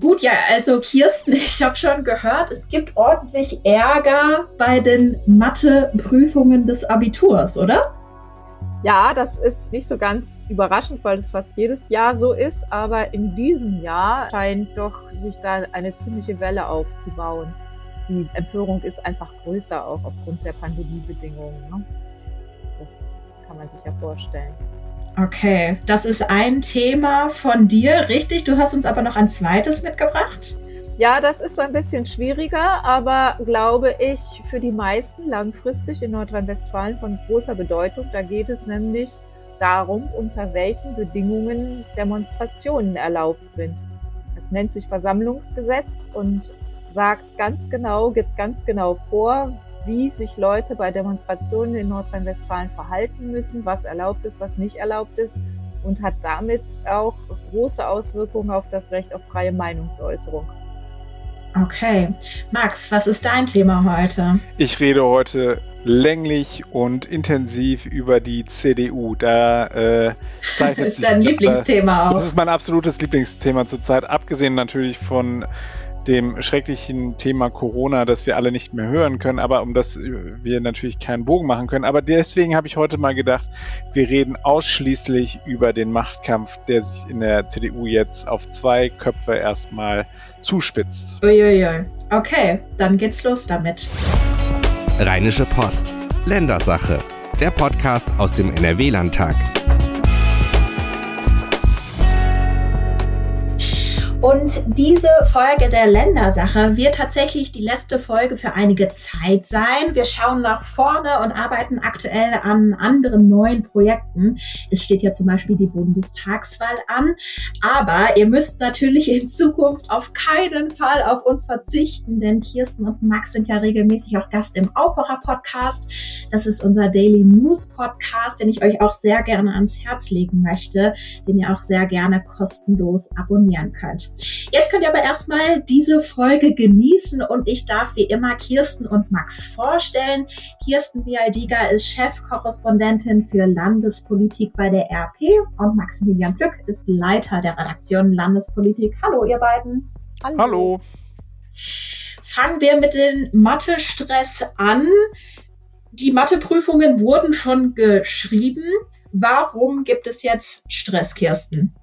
Gut, ja, also Kirsten, ich habe schon gehört, es gibt ordentlich Ärger bei den Mathe-Prüfungen des Abiturs, oder? Ja, das ist nicht so ganz überraschend, weil das fast jedes Jahr so ist, aber in diesem Jahr scheint doch sich da eine ziemliche Welle aufzubauen. Die Empörung ist einfach größer, auch aufgrund der Pandemiebedingungen. Ne? Das kann man sich ja vorstellen. Okay, das ist ein Thema von dir, richtig? Du hast uns aber noch ein zweites mitgebracht. Ja, das ist ein bisschen schwieriger, aber glaube ich für die meisten langfristig in Nordrhein-Westfalen von großer Bedeutung. Da geht es nämlich darum, unter welchen Bedingungen Demonstrationen erlaubt sind. Das nennt sich Versammlungsgesetz und sagt ganz genau, gibt ganz genau vor, wie sich Leute bei Demonstrationen in Nordrhein-Westfalen verhalten müssen, was erlaubt ist, was nicht erlaubt ist und hat damit auch große Auswirkungen auf das Recht auf freie Meinungsäußerung. Okay. Max, was ist dein Thema heute? Ich rede heute länglich und intensiv über die CDU. Da äh, zeichnet ist sich dein Lieblingsthema auch. Das ist mein absolutes Lieblingsthema zurzeit, abgesehen natürlich von dem schrecklichen Thema Corona, das wir alle nicht mehr hören können, aber um das wir natürlich keinen Bogen machen können. Aber deswegen habe ich heute mal gedacht, wir reden ausschließlich über den Machtkampf, der sich in der CDU jetzt auf zwei Köpfe erstmal zuspitzt. Uiuiui. Okay, dann geht's los damit. Rheinische Post. Ländersache. Der Podcast aus dem NRW-Landtag. Und diese Folge der Ländersache wird tatsächlich die letzte Folge für einige Zeit sein. Wir schauen nach vorne und arbeiten aktuell an anderen neuen Projekten. Es steht ja zum Beispiel die Bundestagswahl an. Aber ihr müsst natürlich in Zukunft auf keinen Fall auf uns verzichten, denn Kirsten und Max sind ja regelmäßig auch Gast im Aufwacher Podcast. Das ist unser Daily News Podcast, den ich euch auch sehr gerne ans Herz legen möchte, den ihr auch sehr gerne kostenlos abonnieren könnt. Jetzt könnt ihr aber erstmal diese Folge genießen und ich darf wie immer Kirsten und Max vorstellen. Kirsten Bialdiger ist Chefkorrespondentin für Landespolitik bei der RP und Maximilian Glück ist Leiter der Redaktion Landespolitik. Hallo, ihr beiden. Hallo. Hallo. Fangen wir mit dem Mathe-Stress an. Die Matheprüfungen wurden schon geschrieben. Warum gibt es jetzt Stress, Kirsten?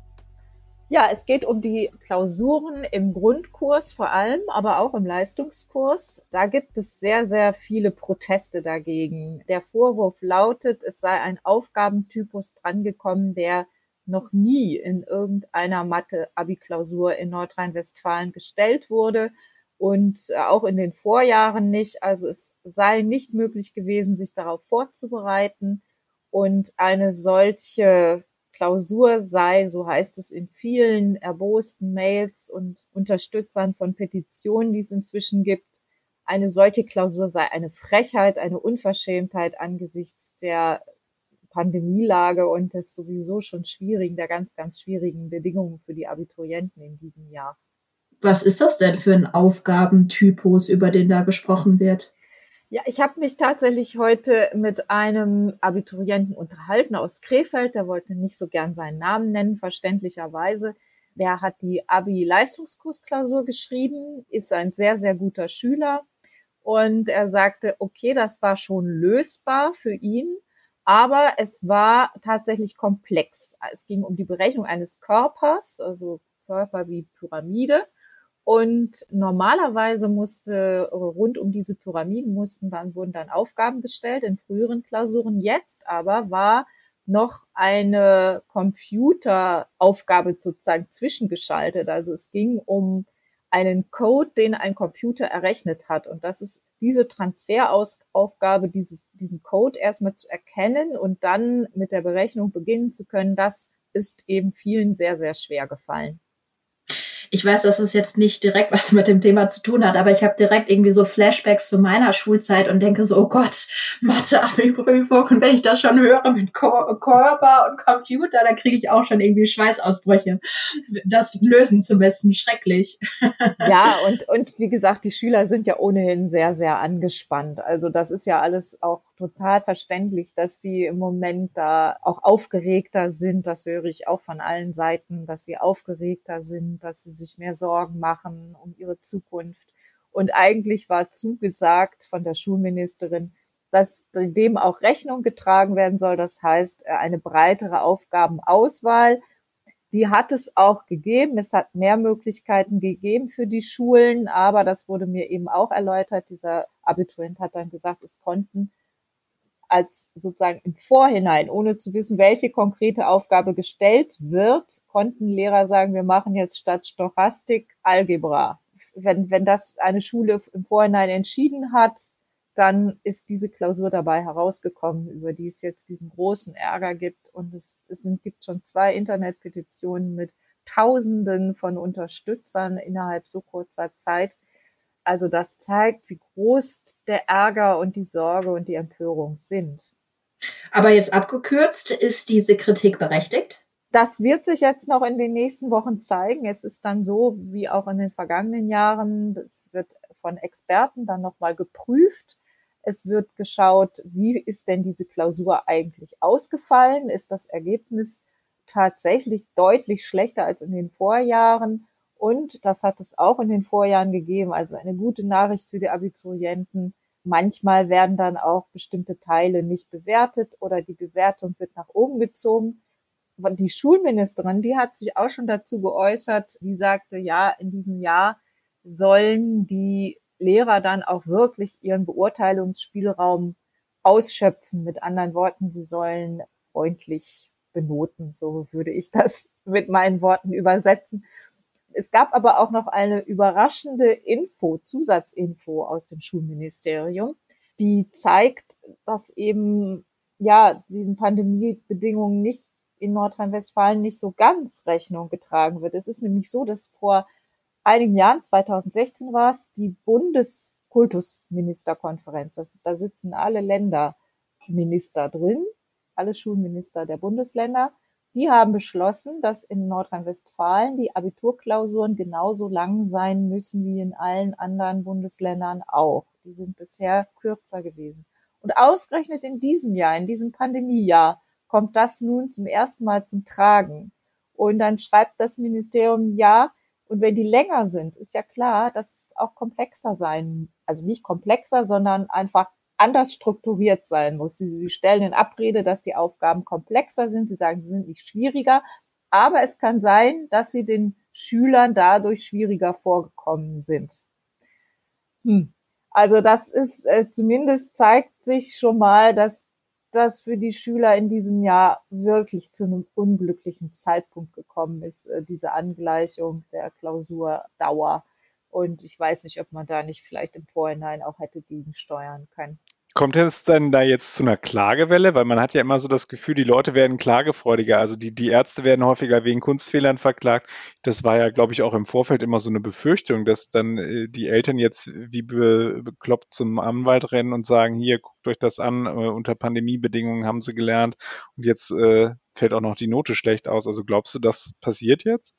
Ja, es geht um die Klausuren im Grundkurs vor allem, aber auch im Leistungskurs. Da gibt es sehr, sehr viele Proteste dagegen. Der Vorwurf lautet, es sei ein Aufgabentypus drangekommen, der noch nie in irgendeiner Mathe-Abi-Klausur in Nordrhein-Westfalen gestellt wurde und auch in den Vorjahren nicht. Also es sei nicht möglich gewesen, sich darauf vorzubereiten und eine solche Klausur sei, so heißt es in vielen erbosten Mails und Unterstützern von Petitionen, die es inzwischen gibt, eine solche Klausur sei eine Frechheit, eine Unverschämtheit angesichts der Pandemielage und des sowieso schon schwierigen, der ganz, ganz schwierigen Bedingungen für die Abiturienten in diesem Jahr. Was ist das denn für ein Aufgabentypus, über den da gesprochen wird? Ja, ich habe mich tatsächlich heute mit einem Abiturienten unterhalten aus Krefeld. Der wollte nicht so gern seinen Namen nennen, verständlicherweise. Der hat die Abi-Leistungskursklausur geschrieben, ist ein sehr, sehr guter Schüler. Und er sagte, okay, das war schon lösbar für ihn, aber es war tatsächlich komplex. Es ging um die Berechnung eines Körpers, also Körper wie Pyramide. Und normalerweise musste rund um diese Pyramiden mussten dann, wurden dann Aufgaben gestellt in früheren Klausuren. Jetzt aber war noch eine Computeraufgabe sozusagen zwischengeschaltet. Also es ging um einen Code, den ein Computer errechnet hat. Und das ist diese Transferaufgabe, dieses, diesen Code erstmal zu erkennen und dann mit der Berechnung beginnen zu können, das ist eben vielen sehr, sehr schwer gefallen ich weiß, dass das jetzt nicht direkt was mit dem Thema zu tun hat, aber ich habe direkt irgendwie so Flashbacks zu meiner Schulzeit und denke so, oh Gott, Mathe-Abi-Prüfung. Und wenn ich das schon höre mit Körper und Computer, dann kriege ich auch schon irgendwie Schweißausbrüche. Das lösen zu müssen, schrecklich. Ja, und, und wie gesagt, die Schüler sind ja ohnehin sehr, sehr angespannt. Also das ist ja alles auch total verständlich, dass sie im Moment da auch aufgeregter sind. Das höre ich auch von allen Seiten, dass sie aufgeregter sind, dass sie sich mehr Sorgen machen um ihre Zukunft. Und eigentlich war zugesagt von der Schulministerin, dass dem auch Rechnung getragen werden soll. Das heißt, eine breitere Aufgabenauswahl. Die hat es auch gegeben. Es hat mehr Möglichkeiten gegeben für die Schulen, aber das wurde mir eben auch erläutert. Dieser Abiturient hat dann gesagt, es konnten als sozusagen im Vorhinein, ohne zu wissen, welche konkrete Aufgabe gestellt wird, konnten Lehrer sagen, wir machen jetzt statt Stochastik Algebra. Wenn, wenn das eine Schule im Vorhinein entschieden hat, dann ist diese Klausur dabei herausgekommen, über die es jetzt diesen großen Ärger gibt. Und es, es sind, gibt schon zwei Internetpetitionen mit Tausenden von Unterstützern innerhalb so kurzer Zeit. Also das zeigt, wie groß der Ärger und die Sorge und die Empörung sind. Aber jetzt abgekürzt, ist diese Kritik berechtigt? Das wird sich jetzt noch in den nächsten Wochen zeigen. Es ist dann so, wie auch in den vergangenen Jahren, es wird von Experten dann nochmal geprüft. Es wird geschaut, wie ist denn diese Klausur eigentlich ausgefallen? Ist das Ergebnis tatsächlich deutlich schlechter als in den Vorjahren? Und das hat es auch in den Vorjahren gegeben. Also eine gute Nachricht für die Abiturienten. Manchmal werden dann auch bestimmte Teile nicht bewertet oder die Bewertung wird nach oben gezogen. Die Schulministerin, die hat sich auch schon dazu geäußert. Die sagte, ja, in diesem Jahr sollen die Lehrer dann auch wirklich ihren Beurteilungsspielraum ausschöpfen. Mit anderen Worten, sie sollen freundlich benoten. So würde ich das mit meinen Worten übersetzen. Es gab aber auch noch eine überraschende Info, Zusatzinfo aus dem Schulministerium, die zeigt, dass eben ja den Pandemiebedingungen nicht in Nordrhein-Westfalen nicht so ganz Rechnung getragen wird. Es ist nämlich so, dass vor einigen Jahren, 2016 war es, die Bundeskultusministerkonferenz, das, da sitzen alle Länderminister drin, alle Schulminister der Bundesländer, die haben beschlossen, dass in Nordrhein-Westfalen die Abiturklausuren genauso lang sein müssen wie in allen anderen Bundesländern auch. Die sind bisher kürzer gewesen. Und ausgerechnet in diesem Jahr, in diesem Pandemiejahr, kommt das nun zum ersten Mal zum Tragen. Und dann schreibt das Ministerium, ja, und wenn die länger sind, ist ja klar, dass es auch komplexer sein, also nicht komplexer, sondern einfach anders strukturiert sein muss. Sie, sie stellen in Abrede, dass die Aufgaben komplexer sind. Sie sagen, sie sind nicht schwieriger. Aber es kann sein, dass sie den Schülern dadurch schwieriger vorgekommen sind. Hm. Also das ist äh, zumindest zeigt sich schon mal, dass das für die Schüler in diesem Jahr wirklich zu einem unglücklichen Zeitpunkt gekommen ist, äh, diese Angleichung der Klausurdauer. Und ich weiß nicht, ob man da nicht vielleicht im Vorhinein auch hätte gegensteuern können. Kommt es denn da jetzt zu einer Klagewelle? Weil man hat ja immer so das Gefühl, die Leute werden klagefreudiger. Also die, die Ärzte werden häufiger wegen Kunstfehlern verklagt. Das war ja, glaube ich, auch im Vorfeld immer so eine Befürchtung, dass dann äh, die Eltern jetzt wie be bekloppt zum Anwalt rennen und sagen, hier, guckt euch das an, äh, unter Pandemiebedingungen haben sie gelernt und jetzt äh, fällt auch noch die Note schlecht aus. Also glaubst du, das passiert jetzt?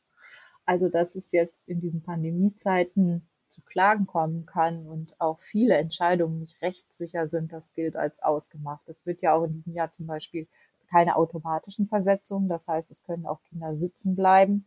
Also, dass es jetzt in diesen Pandemiezeiten zu Klagen kommen kann und auch viele Entscheidungen nicht rechtssicher sind, das gilt als ausgemacht. Es wird ja auch in diesem Jahr zum Beispiel keine automatischen Versetzungen. Das heißt, es können auch Kinder sitzen bleiben.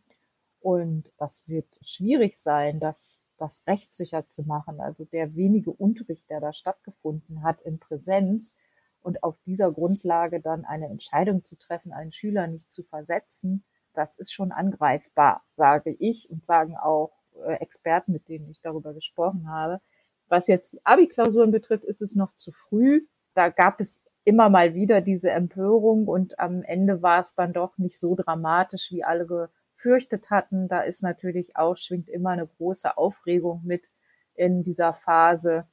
Und das wird schwierig sein, das, das rechtssicher zu machen. Also der wenige Unterricht, der da stattgefunden hat in Präsenz und auf dieser Grundlage dann eine Entscheidung zu treffen, einen Schüler nicht zu versetzen, das ist schon angreifbar, sage ich und sagen auch äh, Experten, mit denen ich darüber gesprochen habe. Was jetzt die Abi-Klausuren betrifft, ist es noch zu früh. Da gab es immer mal wieder diese Empörung und am Ende war es dann doch nicht so dramatisch, wie alle gefürchtet hatten. Da ist natürlich auch, schwingt immer eine große Aufregung mit in dieser Phase,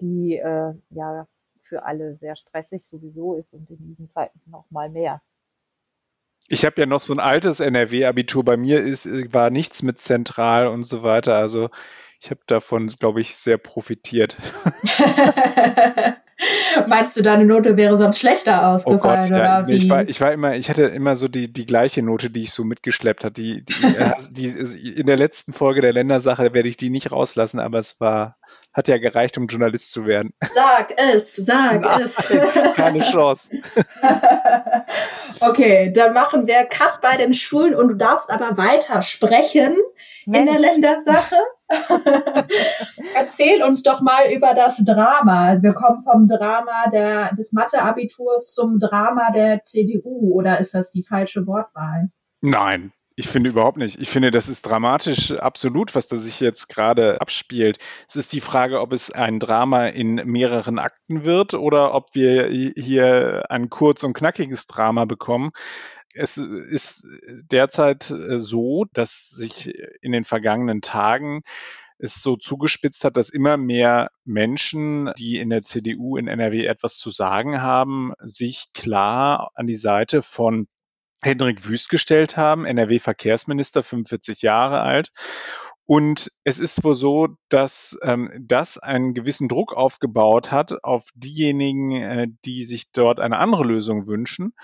die äh, ja für alle sehr stressig sowieso ist und in diesen Zeiten noch mal mehr. Ich habe ja noch so ein altes NRW-Abitur. Bei mir ist, war nichts mit zentral und so weiter. Also ich habe davon, glaube ich, sehr profitiert. Meinst du, deine Note wäre sonst schlechter ausgefallen? Oh Gott, ja, nee, ich, war, ich war immer, ich hatte immer so die, die gleiche Note, die ich so mitgeschleppt hatte. Die, die, die, in der letzten Folge der Ländersache werde ich die nicht rauslassen, aber es war, hat ja gereicht, um Journalist zu werden. Sag es, sag Nein, es. Keine Chance. Okay, dann machen wir Cut bei den Schulen und du darfst aber weiter sprechen Mensch. in der Ländersache. Erzähl uns doch mal über das Drama. Wir kommen vom Drama der, des Mathe-Abiturs zum Drama der CDU. Oder ist das die falsche Wortwahl? Nein, ich finde überhaupt nicht. Ich finde, das ist dramatisch absolut, was da sich jetzt gerade abspielt. Es ist die Frage, ob es ein Drama in mehreren Akten wird oder ob wir hier ein kurz und knackiges Drama bekommen es ist derzeit äh, so, dass sich in den vergangenen Tagen es so zugespitzt hat, dass immer mehr Menschen, die in der CDU in NRW etwas zu sagen haben, sich klar an die Seite von Hendrik Wüst gestellt haben, NRW-Verkehrsminister, 45 Jahre alt. Und es ist wohl so, dass ähm, das einen gewissen Druck aufgebaut hat auf diejenigen, äh, die sich dort eine andere Lösung wünschen.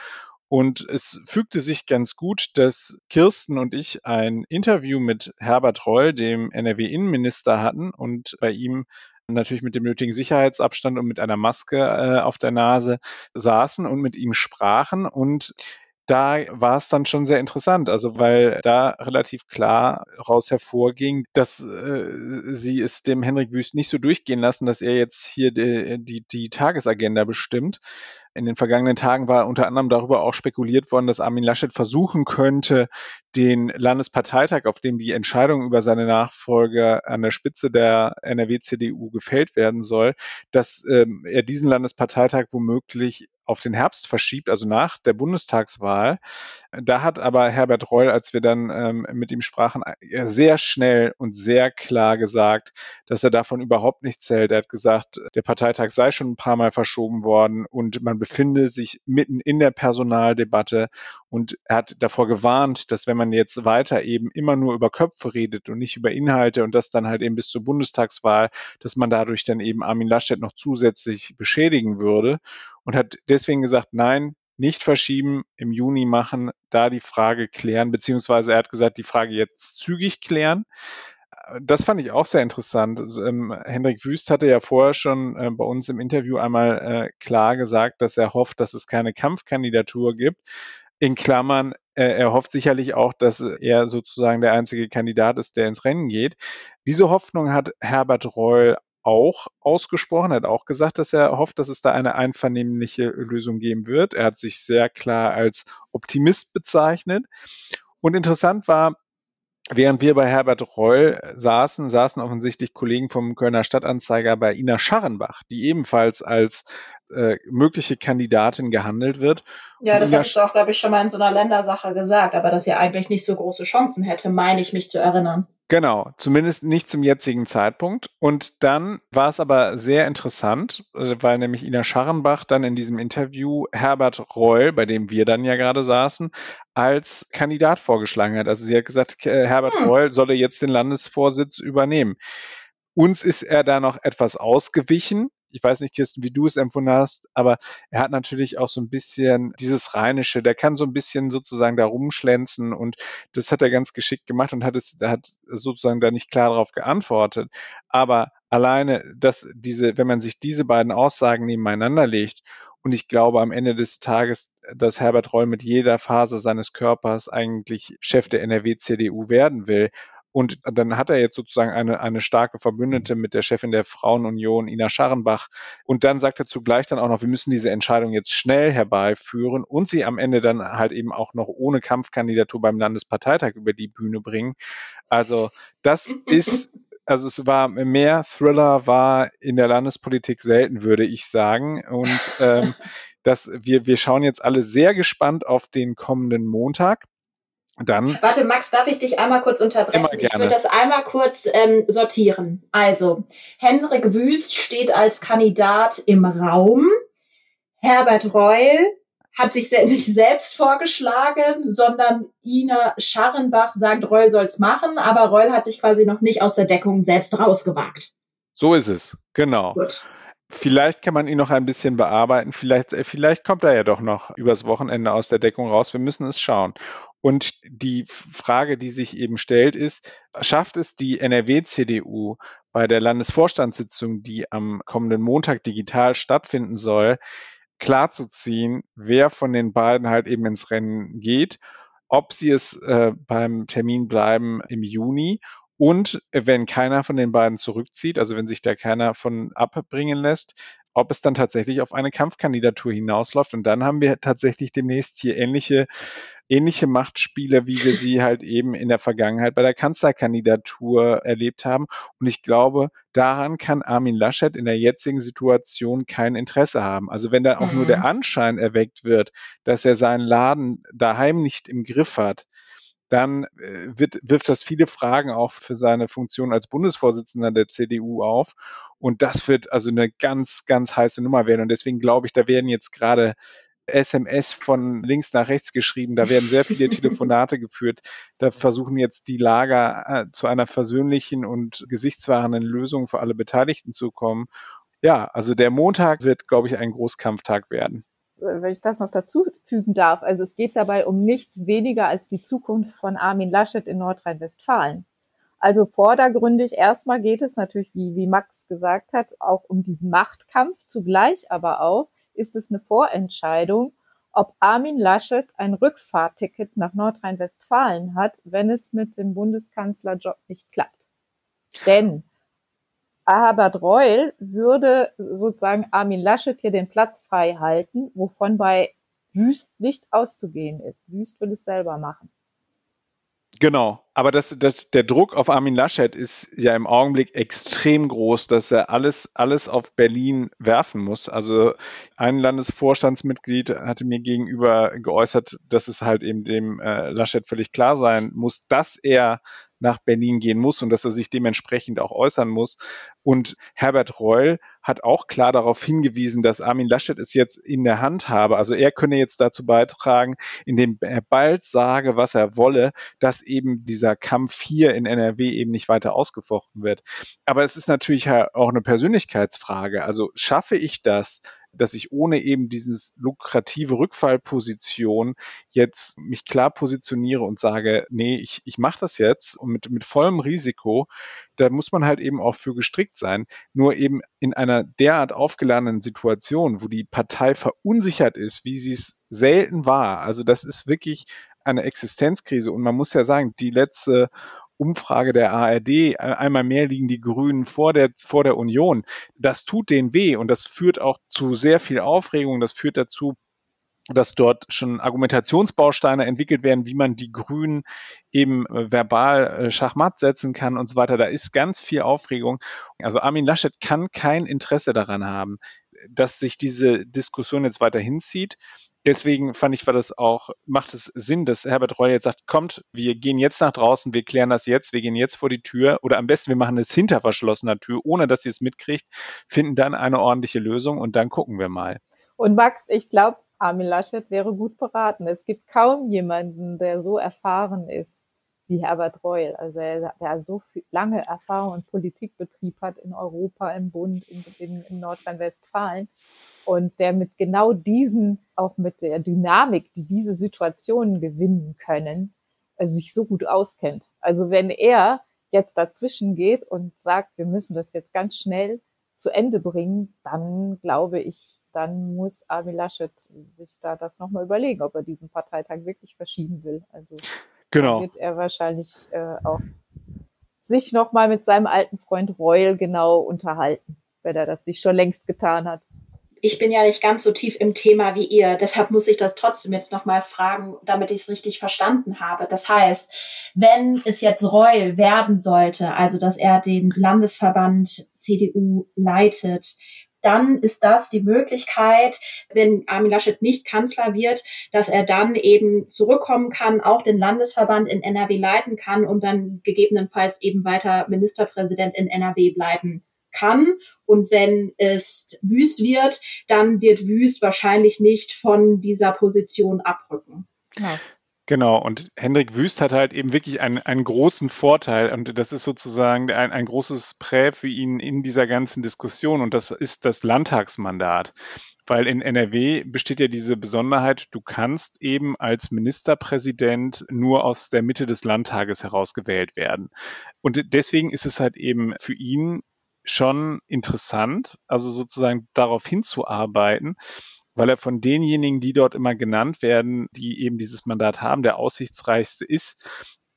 Und es fügte sich ganz gut, dass Kirsten und ich ein Interview mit Herbert Reul, dem NRW-Innenminister, hatten und bei ihm natürlich mit dem nötigen Sicherheitsabstand und mit einer Maske äh, auf der Nase saßen und mit ihm sprachen. Und da war es dann schon sehr interessant, also weil da relativ klar raus hervorging, dass äh, sie es dem Henrik Wüst nicht so durchgehen lassen, dass er jetzt hier die, die, die Tagesagenda bestimmt, in den vergangenen Tagen war unter anderem darüber auch spekuliert worden, dass Armin Laschet versuchen könnte, den Landesparteitag, auf dem die Entscheidung über seine Nachfolger an der Spitze der NRW-CDU gefällt werden soll, dass ähm, er diesen Landesparteitag womöglich auf den Herbst verschiebt, also nach der Bundestagswahl. Da hat aber Herbert Reul, als wir dann ähm, mit ihm sprachen, sehr schnell und sehr klar gesagt, dass er davon überhaupt nichts zählt. Er hat gesagt, der Parteitag sei schon ein paar Mal verschoben worden und man befinde sich mitten in der Personaldebatte und er hat davor gewarnt, dass wenn man jetzt weiter eben immer nur über Köpfe redet und nicht über Inhalte und das dann halt eben bis zur Bundestagswahl, dass man dadurch dann eben Armin Laschet noch zusätzlich beschädigen würde und hat deswegen gesagt, nein, nicht verschieben, im Juni machen, da die Frage klären, beziehungsweise er hat gesagt, die Frage jetzt zügig klären. Das fand ich auch sehr interessant. Also, ähm, Hendrik Wüst hatte ja vorher schon äh, bei uns im Interview einmal äh, klar gesagt, dass er hofft, dass es keine Kampfkandidatur gibt. In Klammern, äh, er hofft sicherlich auch, dass er sozusagen der einzige Kandidat ist, der ins Rennen geht. Diese Hoffnung hat Herbert Reul auch ausgesprochen, hat auch gesagt, dass er hofft, dass es da eine einvernehmliche Lösung geben wird. Er hat sich sehr klar als Optimist bezeichnet. Und interessant war, Während wir bei Herbert Reul saßen, saßen offensichtlich Kollegen vom Kölner Stadtanzeiger bei Ina Scharrenbach, die ebenfalls als äh, mögliche Kandidatin gehandelt wird. Ja, das hattest du auch, glaube ich, schon mal in so einer Ländersache gesagt, aber dass sie eigentlich nicht so große Chancen hätte, meine ich mich zu erinnern. Genau, zumindest nicht zum jetzigen Zeitpunkt. Und dann war es aber sehr interessant, äh, weil nämlich Ina Scharrenbach dann in diesem Interview Herbert Reul, bei dem wir dann ja gerade saßen, als Kandidat vorgeschlagen hat. Also sie hat gesagt, äh, Herbert hm. Reul solle jetzt den Landesvorsitz übernehmen. Uns ist er da noch etwas ausgewichen ich weiß nicht, Kirsten, wie du es empfunden hast, aber er hat natürlich auch so ein bisschen dieses Rheinische, der kann so ein bisschen sozusagen da rumschlänzen und das hat er ganz geschickt gemacht und hat es, hat sozusagen da nicht klar darauf geantwortet. Aber alleine, dass diese, wenn man sich diese beiden Aussagen nebeneinander legt und ich glaube am Ende des Tages, dass Herbert Reul mit jeder Phase seines Körpers eigentlich Chef der NRW-CDU werden will und dann hat er jetzt sozusagen eine, eine starke Verbündete mit der Chefin der Frauenunion, Ina Scharrenbach. Und dann sagt er zugleich dann auch noch, wir müssen diese Entscheidung jetzt schnell herbeiführen und sie am Ende dann halt eben auch noch ohne Kampfkandidatur beim Landesparteitag über die Bühne bringen. Also das ist also es war mehr Thriller war in der Landespolitik selten, würde ich sagen. Und ähm, das, wir, wir schauen jetzt alle sehr gespannt auf den kommenden Montag. Dann. Warte, Max, darf ich dich einmal kurz unterbrechen? Ich würde das einmal kurz ähm, sortieren. Also, Hendrik Wüst steht als Kandidat im Raum. Herbert Reul hat sich nicht selbst vorgeschlagen, sondern Ina Scharrenbach sagt, Reul soll's machen, aber Reul hat sich quasi noch nicht aus der Deckung selbst rausgewagt. So ist es, genau. Gut. Vielleicht kann man ihn noch ein bisschen bearbeiten. Vielleicht, äh, vielleicht kommt er ja doch noch übers Wochenende aus der Deckung raus. Wir müssen es schauen. Und die Frage, die sich eben stellt, ist, schafft es die NRW-CDU bei der Landesvorstandssitzung, die am kommenden Montag digital stattfinden soll, klarzuziehen, wer von den beiden halt eben ins Rennen geht, ob sie es äh, beim Termin bleiben im Juni und wenn keiner von den beiden zurückzieht, also wenn sich da keiner von abbringen lässt, ob es dann tatsächlich auf eine Kampfkandidatur hinausläuft. Und dann haben wir tatsächlich demnächst hier ähnliche, ähnliche Machtspiele, wie wir sie halt eben in der Vergangenheit bei der Kanzlerkandidatur erlebt haben. Und ich glaube, daran kann Armin Laschet in der jetzigen Situation kein Interesse haben. Also wenn da auch mhm. nur der Anschein erweckt wird, dass er seinen Laden daheim nicht im Griff hat, dann äh, wird, wirft das viele Fragen auch für seine Funktion als Bundesvorsitzender der CDU auf. Und das wird also eine ganz, ganz heiße Nummer werden. Und deswegen glaube ich, da werden jetzt gerade SMS von links nach rechts geschrieben, da werden sehr viele Telefonate geführt. Da versuchen jetzt die Lager äh, zu einer versöhnlichen und gesichtswahrenden Lösung für alle Beteiligten zu kommen. Ja, also der Montag wird, glaube ich, ein Großkampftag werden wenn ich das noch dazu fügen darf, also es geht dabei um nichts weniger als die Zukunft von Armin Laschet in Nordrhein-Westfalen. Also vordergründig erstmal geht es natürlich, wie, wie Max gesagt hat, auch um diesen Machtkampf. Zugleich aber auch ist es eine Vorentscheidung, ob Armin Laschet ein Rückfahrticket nach Nordrhein-Westfalen hat, wenn es mit dem Bundeskanzlerjob nicht klappt. Denn Herbert Reul würde sozusagen Armin Laschet hier den Platz frei halten, wovon bei Wüst nicht auszugehen ist. Wüst will es selber machen. Genau, aber das, das, der Druck auf Armin Laschet ist ja im Augenblick extrem groß, dass er alles, alles auf Berlin werfen muss. Also ein Landesvorstandsmitglied hatte mir gegenüber geäußert, dass es halt eben dem äh, Laschet völlig klar sein muss, dass er nach Berlin gehen muss und dass er sich dementsprechend auch äußern muss. Und Herbert Reul hat auch klar darauf hingewiesen, dass Armin Laschet es jetzt in der Hand habe. Also er könne jetzt dazu beitragen, indem er bald sage, was er wolle, dass eben dieser Kampf hier in NRW eben nicht weiter ausgefochten wird. Aber es ist natürlich auch eine Persönlichkeitsfrage. Also schaffe ich das, dass ich ohne eben dieses lukrative Rückfallposition jetzt mich klar positioniere und sage, nee, ich, ich mache das jetzt und mit, mit vollem Risiko, da muss man halt eben auch für gestrickt sein. Nur eben in einer derart aufgeladenen Situation, wo die Partei verunsichert ist, wie sie es selten war. Also das ist wirklich eine Existenzkrise. Und man muss ja sagen, die letzte Umfrage der ARD, äh, einmal mehr liegen die Grünen vor der, vor der Union. Das tut denen weh und das führt auch zu sehr viel Aufregung. Das führt dazu, dass dort schon Argumentationsbausteine entwickelt werden, wie man die Grünen eben äh, verbal äh, Schachmatt setzen kann und so weiter. Da ist ganz viel Aufregung. Also Armin Laschet kann kein Interesse daran haben, dass sich diese Diskussion jetzt weiter hinzieht deswegen fand ich, war das auch, macht es Sinn, dass Herbert Reul jetzt sagt, kommt, wir gehen jetzt nach draußen, wir klären das jetzt, wir gehen jetzt vor die Tür oder am besten wir machen es hinter verschlossener Tür, ohne dass sie es mitkriegt, finden dann eine ordentliche Lösung und dann gucken wir mal. Und Max, ich glaube, Armin Laschet wäre gut beraten. Es gibt kaum jemanden, der so erfahren ist wie Herbert Reul. Also er, der so viel, lange Erfahrung und Politikbetrieb hat in Europa, im Bund, in, in, in Nordrhein-Westfalen und der mit genau diesen, auch mit der Dynamik, die diese Situationen gewinnen können, äh, sich so gut auskennt. Also wenn er jetzt dazwischen geht und sagt, wir müssen das jetzt ganz schnell zu Ende bringen, dann glaube ich, dann muss Armin Laschet sich da das nochmal überlegen, ob er diesen Parteitag wirklich verschieben will. Also genau. wird er wahrscheinlich äh, auch sich nochmal mit seinem alten Freund Reul genau unterhalten, wenn er das nicht schon längst getan hat ich bin ja nicht ganz so tief im Thema wie ihr. Deshalb muss ich das trotzdem jetzt nochmal fragen, damit ich es richtig verstanden habe. Das heißt, wenn es jetzt Reul werden sollte, also dass er den Landesverband CDU leitet, dann ist das die Möglichkeit, wenn Armin Laschet nicht Kanzler wird, dass er dann eben zurückkommen kann, auch den Landesverband in NRW leiten kann und dann gegebenenfalls eben weiter Ministerpräsident in NRW bleiben kann. Und wenn es Wüst wird, dann wird Wüst wahrscheinlich nicht von dieser Position abrücken. Ja. Genau, und Hendrik Wüst hat halt eben wirklich einen, einen großen Vorteil und das ist sozusagen ein, ein großes Prä für ihn in dieser ganzen Diskussion und das ist das Landtagsmandat. Weil in NRW besteht ja diese Besonderheit, du kannst eben als Ministerpräsident nur aus der Mitte des Landtages heraus gewählt werden. Und deswegen ist es halt eben für ihn schon interessant, also sozusagen darauf hinzuarbeiten, weil er von denjenigen, die dort immer genannt werden, die eben dieses Mandat haben, der aussichtsreichste ist,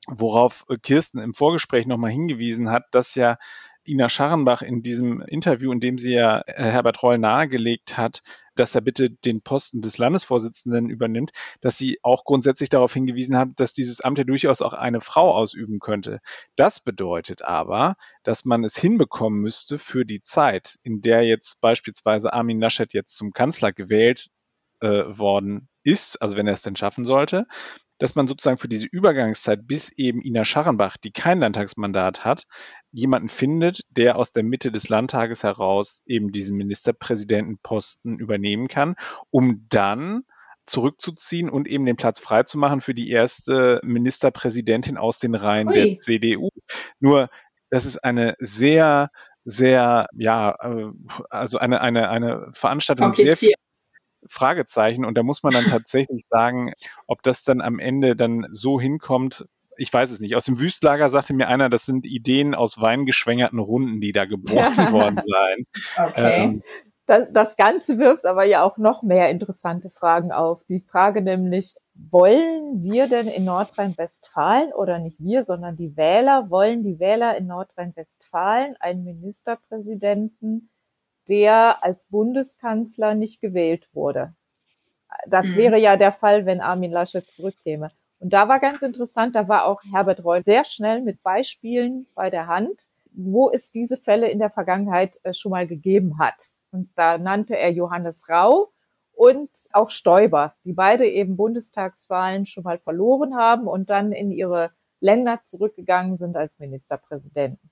worauf Kirsten im Vorgespräch nochmal hingewiesen hat, dass ja Ina Scharrenbach in diesem Interview, in dem sie ja äh, Herbert Reul nahegelegt hat, dass er bitte den Posten des Landesvorsitzenden übernimmt, dass sie auch grundsätzlich darauf hingewiesen hat, dass dieses Amt ja durchaus auch eine Frau ausüben könnte. Das bedeutet aber, dass man es hinbekommen müsste für die Zeit, in der jetzt beispielsweise Armin Laschet jetzt zum Kanzler gewählt äh, worden ist, also wenn er es denn schaffen sollte, dass man sozusagen für diese Übergangszeit bis eben Ina Scharrenbach, die kein Landtagsmandat hat, jemanden findet, der aus der Mitte des Landtages heraus eben diesen Ministerpräsidentenposten übernehmen kann, um dann zurückzuziehen und eben den Platz freizumachen für die erste Ministerpräsidentin aus den Reihen Ui. der CDU. Nur, das ist eine sehr, sehr, ja, äh, also eine, eine, eine Veranstaltung sehr viel Fragezeichen. Und da muss man dann tatsächlich sagen, ob das dann am Ende dann so hinkommt, ich weiß es nicht. Aus dem Wüstlager sagte mir einer, das sind Ideen aus weingeschwängerten Runden, die da geboren worden seien. Okay. Ähm, das, das Ganze wirft aber ja auch noch mehr interessante Fragen auf. Die Frage nämlich, wollen wir denn in Nordrhein-Westfalen oder nicht wir, sondern die Wähler, wollen die Wähler in Nordrhein-Westfalen einen Ministerpräsidenten, der als Bundeskanzler nicht gewählt wurde. Das mhm. wäre ja der Fall, wenn Armin Laschet zurückkäme. Und da war ganz interessant, da war auch Herbert Reul sehr schnell mit Beispielen bei der Hand, wo es diese Fälle in der Vergangenheit äh, schon mal gegeben hat. Und da nannte er Johannes Rau und auch Stoiber, die beide eben Bundestagswahlen schon mal verloren haben und dann in ihre Länder zurückgegangen sind als Ministerpräsidenten.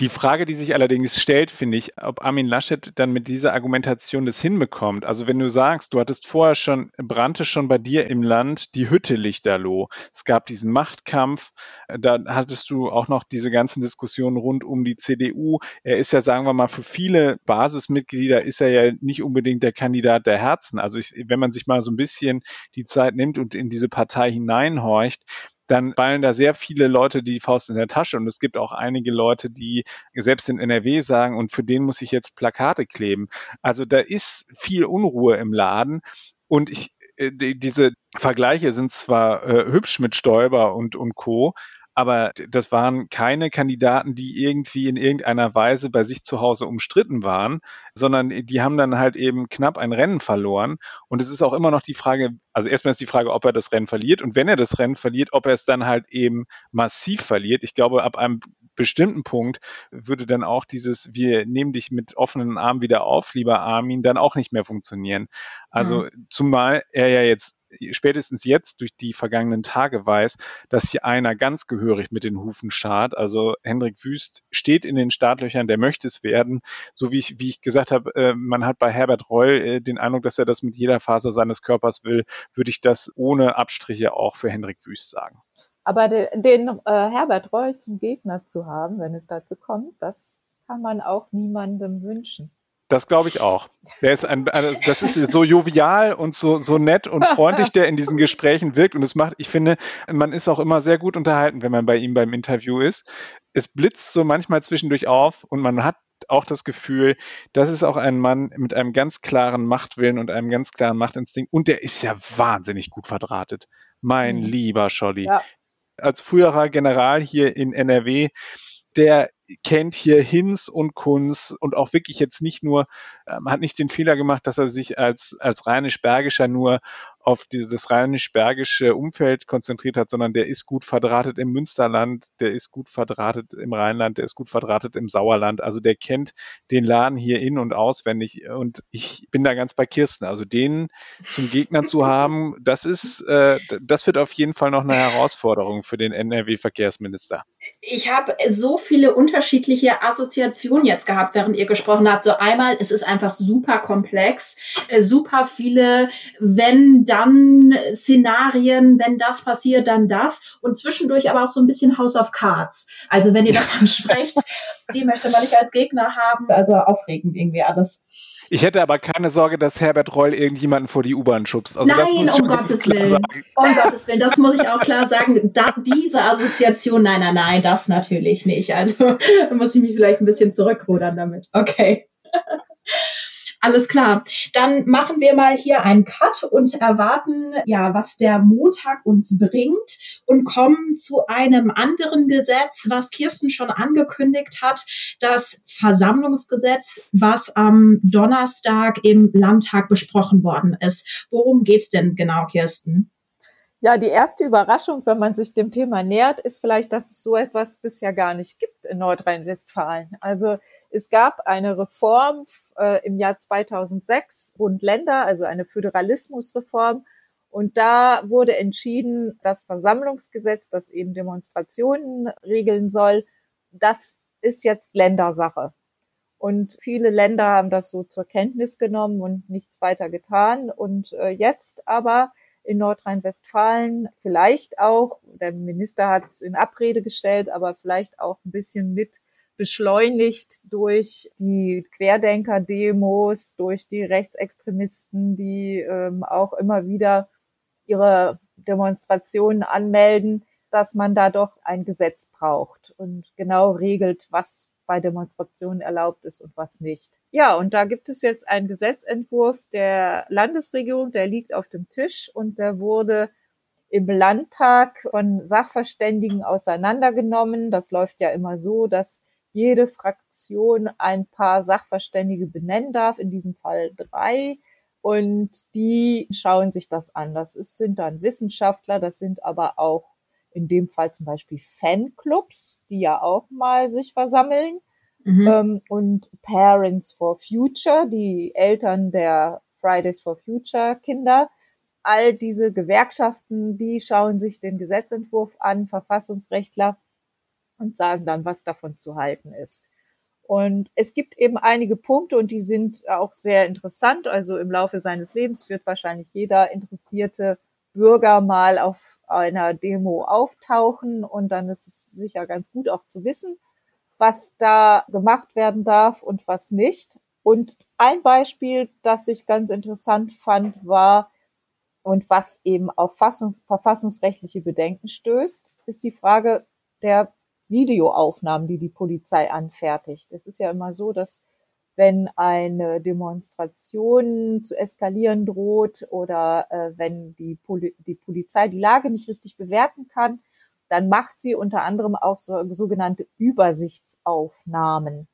Die Frage, die sich allerdings stellt, finde ich, ob Armin Laschet dann mit dieser Argumentation das hinbekommt. Also wenn du sagst, du hattest vorher schon, brannte schon bei dir im Land die Hütte lichterloh. Es gab diesen Machtkampf, da hattest du auch noch diese ganzen Diskussionen rund um die CDU. Er ist ja, sagen wir mal, für viele Basismitglieder ist er ja nicht unbedingt der Kandidat der Herzen. Also ich, wenn man sich mal so ein bisschen die Zeit nimmt und in diese Partei hineinhorcht, dann fallen da sehr viele Leute die Faust in der Tasche. Und es gibt auch einige Leute, die selbst in NRW sagen, und für den muss ich jetzt Plakate kleben. Also da ist viel Unruhe im Laden. Und ich, äh, diese Vergleiche sind zwar äh, hübsch mit Stoiber und, und Co., aber das waren keine Kandidaten, die irgendwie in irgendeiner Weise bei sich zu Hause umstritten waren, sondern die haben dann halt eben knapp ein Rennen verloren. Und es ist auch immer noch die Frage, also erstmal ist die Frage, ob er das Rennen verliert und wenn er das Rennen verliert, ob er es dann halt eben massiv verliert. Ich glaube, ab einem bestimmten Punkt würde dann auch dieses, wir nehmen dich mit offenen Armen wieder auf, lieber Armin, dann auch nicht mehr funktionieren. Also mhm. zumal er ja jetzt spätestens jetzt durch die vergangenen Tage weiß, dass hier einer ganz gehörig mit den Hufen schart. Also Hendrik Wüst steht in den Startlöchern, der möchte es werden. So wie ich, wie ich gesagt habe, äh, man hat bei Herbert Reul äh, den Eindruck, dass er das mit jeder Faser seines Körpers will, würde ich das ohne Abstriche auch für Hendrik Wüst sagen. Aber den, den äh, Herbert Reul zum Gegner zu haben, wenn es dazu kommt, das kann man auch niemandem wünschen. Das glaube ich auch. Der ist ein, also das ist so jovial und so, so nett und freundlich, der in diesen Gesprächen wirkt. Und es macht, ich finde, man ist auch immer sehr gut unterhalten, wenn man bei ihm beim Interview ist. Es blitzt so manchmal zwischendurch auf und man hat auch das Gefühl, das ist auch ein Mann mit einem ganz klaren Machtwillen und einem ganz klaren Machtinstinkt. Und der ist ja wahnsinnig gut verdrahtet. Mein mhm. lieber Scholli. Ja. Als früherer General hier in NRW, der kennt hier Hinz und Kunz und auch wirklich jetzt nicht nur, ähm, hat nicht den Fehler gemacht, dass er sich als, als rheinisch-bergischer nur auf dieses rheinisch-bergische Umfeld konzentriert hat, sondern der ist gut verdrahtet im Münsterland, der ist gut verdrahtet im Rheinland, der ist gut verdrahtet im Sauerland. Also der kennt den Laden hier in- und auswendig. Und ich bin da ganz bei Kirsten. Also den zum Gegner zu haben, das ist, äh, das wird auf jeden Fall noch eine Herausforderung für den NRW-Verkehrsminister. Ich habe so viele Unterschiede unterschiedliche Assoziationen jetzt gehabt, während ihr gesprochen habt. So einmal, es ist einfach super komplex, äh, super viele wenn dann Szenarien, wenn das passiert, dann das und zwischendurch aber auch so ein bisschen House of Cards. Also wenn ihr davon sprecht, die möchte man nicht als Gegner haben. Also aufregend irgendwie alles. Ich hätte aber keine Sorge, dass Herbert Reul irgendjemanden vor die U-Bahn schubst. Also nein, um Gottes Willen. Um Gottes Willen, das muss ich auch klar sagen. Da, diese Assoziation, nein, nein, nein, das natürlich nicht. Also muss ich mich vielleicht ein bisschen zurückrudern damit. Okay. Alles klar. Dann machen wir mal hier einen Cut und erwarten, ja, was der Montag uns bringt und kommen zu einem anderen Gesetz, was Kirsten schon angekündigt hat, das Versammlungsgesetz, was am Donnerstag im Landtag besprochen worden ist. Worum geht's denn genau, Kirsten? Ja, die erste Überraschung, wenn man sich dem Thema nähert, ist vielleicht, dass es so etwas bisher gar nicht gibt in Nordrhein-Westfalen. Also es gab eine Reform äh, im Jahr 2006, Bund Länder, also eine Föderalismusreform. Und da wurde entschieden, das Versammlungsgesetz, das eben Demonstrationen regeln soll, das ist jetzt Ländersache. Und viele Länder haben das so zur Kenntnis genommen und nichts weiter getan. Und äh, jetzt aber in Nordrhein-Westfalen vielleicht auch, der Minister hat es in Abrede gestellt, aber vielleicht auch ein bisschen mit beschleunigt durch die Querdenker-Demos, durch die Rechtsextremisten, die ähm, auch immer wieder ihre Demonstrationen anmelden, dass man da doch ein Gesetz braucht und genau regelt, was bei Demonstrationen erlaubt ist und was nicht. Ja, und da gibt es jetzt einen Gesetzentwurf der Landesregierung, der liegt auf dem Tisch und der wurde im Landtag von Sachverständigen auseinandergenommen. Das läuft ja immer so, dass jede Fraktion ein paar Sachverständige benennen darf, in diesem Fall drei. Und die schauen sich das an. Das ist, sind dann Wissenschaftler, das sind aber auch in dem Fall zum Beispiel Fanclubs, die ja auch mal sich versammeln. Mhm. Ähm, und Parents for Future, die Eltern der Fridays for Future Kinder. All diese Gewerkschaften, die schauen sich den Gesetzentwurf an, Verfassungsrechtler und sagen dann, was davon zu halten ist. Und es gibt eben einige Punkte und die sind auch sehr interessant. Also im Laufe seines Lebens wird wahrscheinlich jeder interessierte Bürger mal auf einer Demo auftauchen und dann ist es sicher ganz gut auch zu wissen, was da gemacht werden darf und was nicht. Und ein Beispiel, das ich ganz interessant fand, war und was eben auf verfassungsrechtliche Bedenken stößt, ist die Frage der Videoaufnahmen, die die Polizei anfertigt. Es ist ja immer so, dass wenn eine Demonstration zu eskalieren droht oder äh, wenn die, Poli die Polizei die Lage nicht richtig bewerten kann, dann macht sie unter anderem auch so, sogenannte Übersichtsaufnahmen.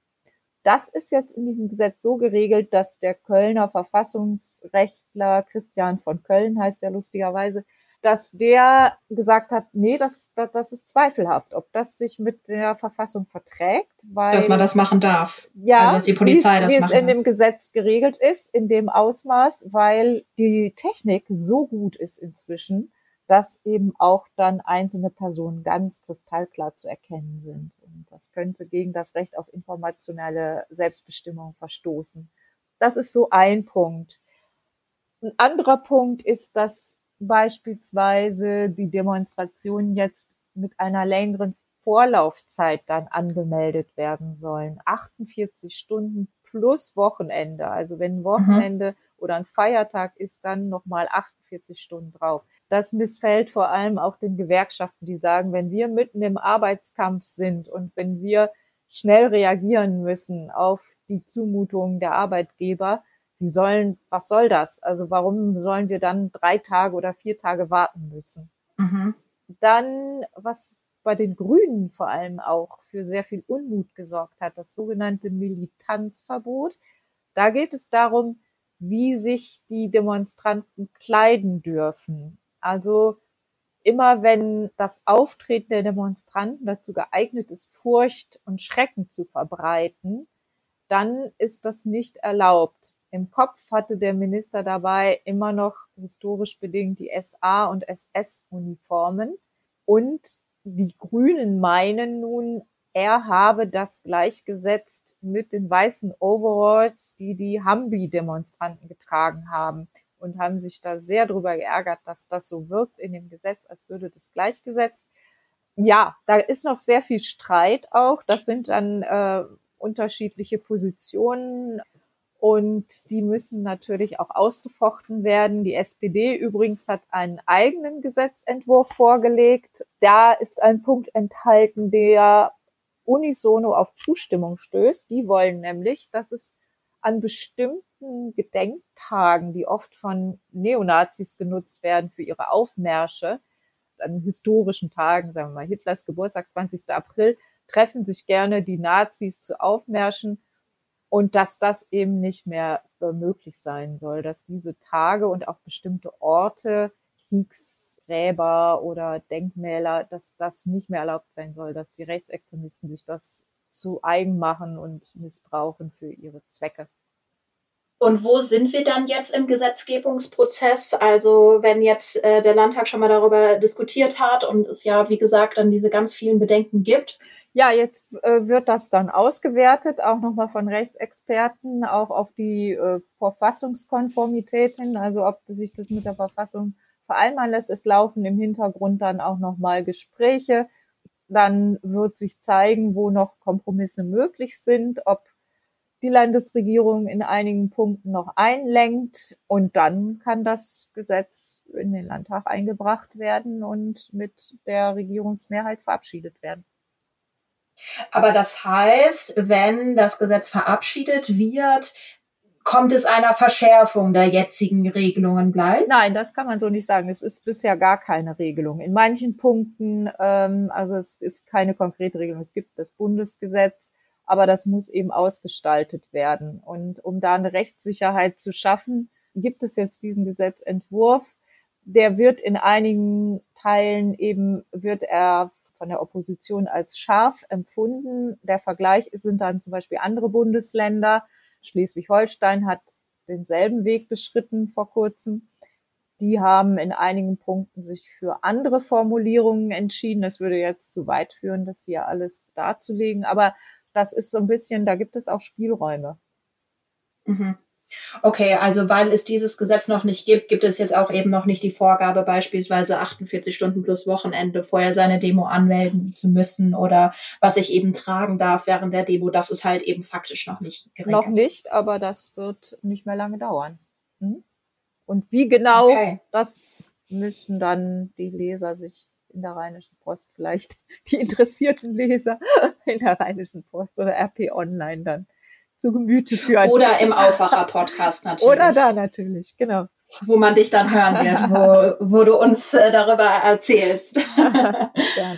Das ist jetzt in diesem Gesetz so geregelt, dass der Kölner Verfassungsrechtler Christian von Köln heißt er lustigerweise, dass der gesagt hat, nee, das, das, das ist zweifelhaft, ob das sich mit der Verfassung verträgt, weil dass man das machen darf. Ja, also, dass die Polizei das wie es in dem Gesetz geregelt ist, in dem Ausmaß, weil die Technik so gut ist inzwischen, dass eben auch dann einzelne Personen ganz kristallklar zu erkennen sind. Und das könnte gegen das Recht auf informationelle Selbstbestimmung verstoßen. Das ist so ein Punkt. Ein anderer Punkt ist, dass beispielsweise die Demonstrationen jetzt mit einer längeren Vorlaufzeit dann angemeldet werden sollen. 48 Stunden plus Wochenende. Also wenn ein Wochenende mhm. oder ein Feiertag ist, dann nochmal 48 Stunden drauf. Das missfällt vor allem auch den Gewerkschaften, die sagen, wenn wir mitten im Arbeitskampf sind und wenn wir schnell reagieren müssen auf die Zumutungen der Arbeitgeber, wie sollen, was soll das? Also warum sollen wir dann drei Tage oder vier Tage warten müssen? Mhm. Dann, was bei den Grünen vor allem auch für sehr viel Unmut gesorgt hat, das sogenannte Militanzverbot. Da geht es darum, wie sich die Demonstranten kleiden dürfen. Also immer wenn das Auftreten der Demonstranten dazu geeignet ist, Furcht und Schrecken zu verbreiten, dann ist das nicht erlaubt. Im Kopf hatte der Minister dabei immer noch historisch bedingt die SA- und SS-Uniformen. Und die Grünen meinen nun, er habe das gleichgesetzt mit den weißen Overalls, die die Hambi-Demonstranten getragen haben und haben sich da sehr drüber geärgert, dass das so wirkt in dem Gesetz, als würde das gleichgesetzt. Ja, da ist noch sehr viel Streit auch. Das sind dann äh, unterschiedliche Positionen und die müssen natürlich auch ausgefochten werden. Die SPD übrigens hat einen eigenen Gesetzentwurf vorgelegt. Da ist ein Punkt enthalten, der unisono auf Zustimmung stößt. Die wollen nämlich, dass es an bestimmten Gedenktagen, die oft von Neonazis genutzt werden für ihre Aufmärsche, an historischen Tagen, sagen wir mal Hitlers Geburtstag, 20. April, treffen sich gerne die Nazis zu Aufmärschen und dass das eben nicht mehr äh, möglich sein soll, dass diese Tage und auch bestimmte Orte Kriegsgräber oder Denkmäler, dass das nicht mehr erlaubt sein soll, dass die Rechtsextremisten sich das zu eigen machen und missbrauchen für ihre Zwecke. Und wo sind wir dann jetzt im Gesetzgebungsprozess? Also wenn jetzt äh, der Landtag schon mal darüber diskutiert hat und es ja, wie gesagt, dann diese ganz vielen Bedenken gibt. Ja, jetzt äh, wird das dann ausgewertet, auch nochmal von Rechtsexperten, auch auf die äh, Verfassungskonformität hin, also ob sich das mit der Verfassung vereinbaren lässt. Es laufen im Hintergrund dann auch nochmal Gespräche. Dann wird sich zeigen, wo noch Kompromisse möglich sind, ob die Landesregierung in einigen Punkten noch einlenkt und dann kann das Gesetz in den Landtag eingebracht werden und mit der Regierungsmehrheit verabschiedet werden. Aber das heißt, wenn das Gesetz verabschiedet wird, kommt es einer Verschärfung der jetzigen Regelungen gleich? Nein, das kann man so nicht sagen. Es ist bisher gar keine Regelung. In manchen Punkten, ähm, also es ist keine konkrete Regelung. Es gibt das Bundesgesetz, aber das muss eben ausgestaltet werden. Und um da eine Rechtssicherheit zu schaffen, gibt es jetzt diesen Gesetzentwurf. Der wird in einigen Teilen eben, wird er von der Opposition als scharf empfunden. Der Vergleich sind dann zum Beispiel andere Bundesländer, Schleswig-Holstein hat denselben Weg beschritten vor kurzem. Die haben in einigen Punkten sich für andere Formulierungen entschieden. Das würde jetzt zu weit führen, das hier alles darzulegen. Aber das ist so ein bisschen, da gibt es auch Spielräume. Mhm. Okay, also weil es dieses Gesetz noch nicht gibt, gibt es jetzt auch eben noch nicht die Vorgabe, beispielsweise 48 Stunden plus Wochenende vorher seine Demo anmelden zu müssen oder was ich eben tragen darf während der Demo. Das ist halt eben faktisch noch nicht geregelt. Noch nicht, aber das wird nicht mehr lange dauern. Hm? Und wie genau, okay. das müssen dann die Leser sich in der Rheinischen Post vielleicht, die interessierten Leser in der Rheinischen Post oder RP Online dann zu Gemüte führen. Oder im Aufwacher-Podcast natürlich. Oder da natürlich, genau. Wo man dich dann hören wird, wo, wo du uns äh, darüber erzählst. ja.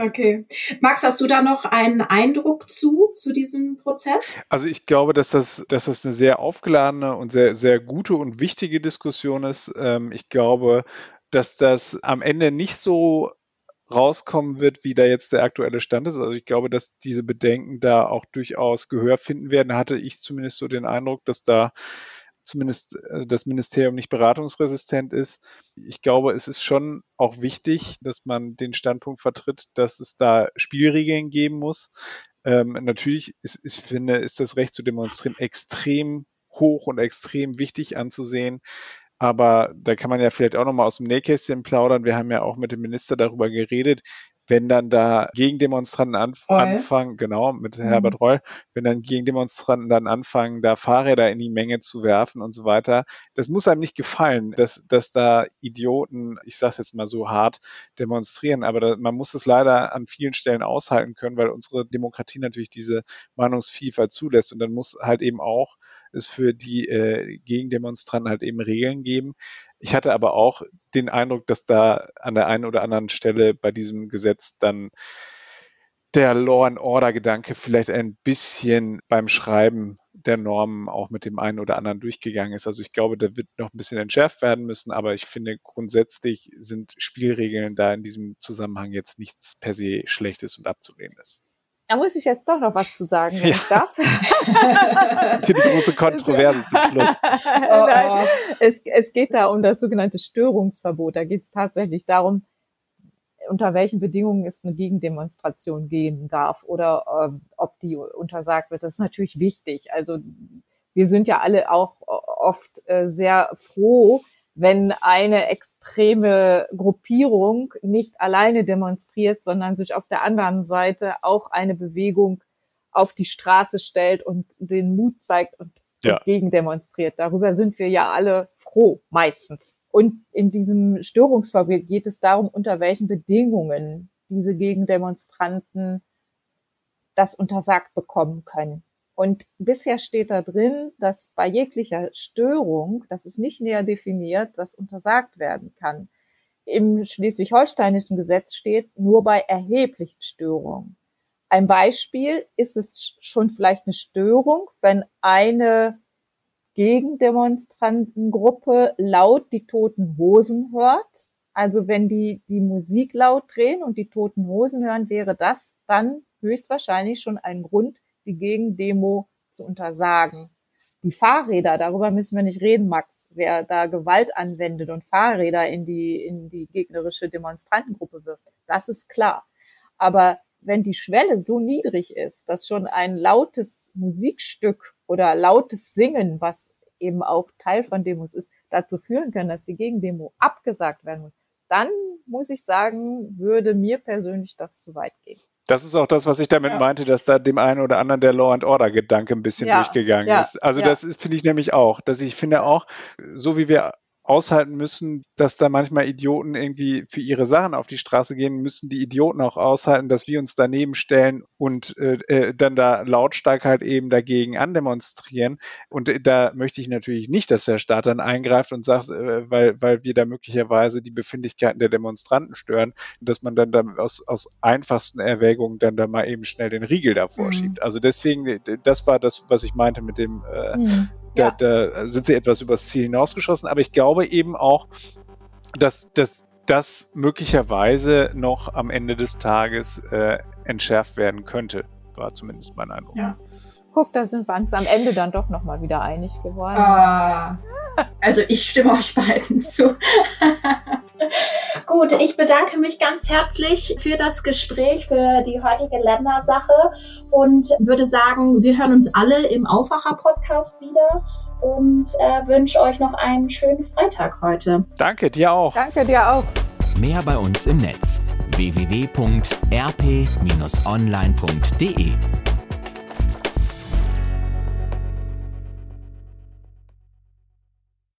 Okay. Max, hast du da noch einen Eindruck zu, zu diesem Prozess? Also ich glaube, dass das, dass das eine sehr aufgeladene und sehr, sehr gute und wichtige Diskussion ist. Ähm, ich glaube, dass das am Ende nicht so rauskommen wird, wie da jetzt der aktuelle Stand ist. Also ich glaube, dass diese Bedenken da auch durchaus Gehör finden werden. Hatte ich zumindest so den Eindruck, dass da zumindest äh, das Ministerium nicht beratungsresistent ist. Ich glaube, es ist schon auch wichtig, dass man den Standpunkt vertritt, dass es da Spielregeln geben muss. Ähm, natürlich ist, ich finde, ist das Recht zu demonstrieren extrem hoch und extrem wichtig anzusehen. Aber da kann man ja vielleicht auch nochmal aus dem Nähkästchen plaudern. Wir haben ja auch mit dem Minister darüber geredet, wenn dann da Gegendemonstranten anf Reul. anfangen, genau, mit mhm. Herbert Reul, wenn dann Gegendemonstranten dann anfangen, da Fahrräder in die Menge zu werfen und so weiter, das muss einem nicht gefallen, dass, dass da Idioten, ich sag's jetzt mal so hart, demonstrieren, aber da, man muss es leider an vielen Stellen aushalten können, weil unsere Demokratie natürlich diese Meinungsvielfalt zulässt und dann muss halt eben auch es für die äh, Gegendemonstranten halt eben Regeln geben. Ich hatte aber auch den Eindruck, dass da an der einen oder anderen Stelle bei diesem Gesetz dann der Law and Order Gedanke vielleicht ein bisschen beim Schreiben der Normen auch mit dem einen oder anderen durchgegangen ist. Also ich glaube, da wird noch ein bisschen entschärft werden müssen, aber ich finde grundsätzlich sind Spielregeln da in diesem Zusammenhang jetzt nichts per se Schlechtes und Abzulehnendes. Da muss ich jetzt doch noch was zu sagen, wenn ja. ich darf. die große Kontroverse zum Schluss. Oh, Nein, oh. Es, es geht da um das sogenannte Störungsverbot. Da geht es tatsächlich darum, unter welchen Bedingungen es eine Gegendemonstration geben darf oder äh, ob die untersagt wird. Das ist natürlich wichtig. Also wir sind ja alle auch oft äh, sehr froh, wenn eine extreme Gruppierung nicht alleine demonstriert, sondern sich auf der anderen Seite auch eine Bewegung auf die Straße stellt und den Mut zeigt und ja. gegen demonstriert. Darüber sind wir ja alle froh, meistens. Und in diesem Störungsfall geht es darum, unter welchen Bedingungen diese Gegendemonstranten das untersagt bekommen können. Und bisher steht da drin, dass bei jeglicher Störung, das ist nicht näher definiert, das untersagt werden kann. Im schleswig-holsteinischen Gesetz steht nur bei erheblichen Störungen. Ein Beispiel ist es schon vielleicht eine Störung, wenn eine Gegendemonstrantengruppe laut die toten Hosen hört. Also wenn die die Musik laut drehen und die toten Hosen hören, wäre das dann höchstwahrscheinlich schon ein Grund, die Gegendemo zu untersagen. Die Fahrräder, darüber müssen wir nicht reden, Max. Wer da Gewalt anwendet und Fahrräder in die, in die gegnerische Demonstrantengruppe wirft, das ist klar. Aber wenn die Schwelle so niedrig ist, dass schon ein lautes Musikstück oder lautes Singen, was eben auch Teil von Demos ist, dazu führen kann, dass die Gegendemo abgesagt werden muss, dann muss ich sagen, würde mir persönlich das zu weit gehen. Das ist auch das, was ich damit ja. meinte, dass da dem einen oder anderen der Law and Order Gedanke ein bisschen ja. durchgegangen ja. ist. Also das finde ich nämlich auch, dass ich finde auch, so wie wir aushalten müssen, dass da manchmal Idioten irgendwie für ihre Sachen auf die Straße gehen, müssen die Idioten auch aushalten, dass wir uns daneben stellen und äh, äh, dann da lautstark halt eben dagegen andemonstrieren. Und äh, da möchte ich natürlich nicht, dass der Staat dann eingreift und sagt, äh, weil, weil wir da möglicherweise die Befindlichkeiten der Demonstranten stören, dass man dann, dann aus, aus einfachsten Erwägungen dann da mal eben schnell den Riegel davor mhm. schiebt. Also deswegen, äh, das war das, was ich meinte mit dem äh, mhm da, da sind sie etwas übers Ziel hinausgeschossen. Aber ich glaube eben auch, dass, dass das möglicherweise noch am Ende des Tages äh, entschärft werden könnte, war zumindest mein Eindruck. Ja. Guck, da sind wir uns am Ende dann doch nochmal wieder einig geworden. Ah, also ich stimme euch beiden zu. Gut, ich bedanke mich ganz herzlich für das Gespräch, für die heutige Ländersache und würde sagen, wir hören uns alle im Aufwacher-Podcast wieder und äh, wünsche euch noch einen schönen Freitag heute. Danke, dir auch. Danke, dir auch. Mehr bei uns im Netz www.rp-online.de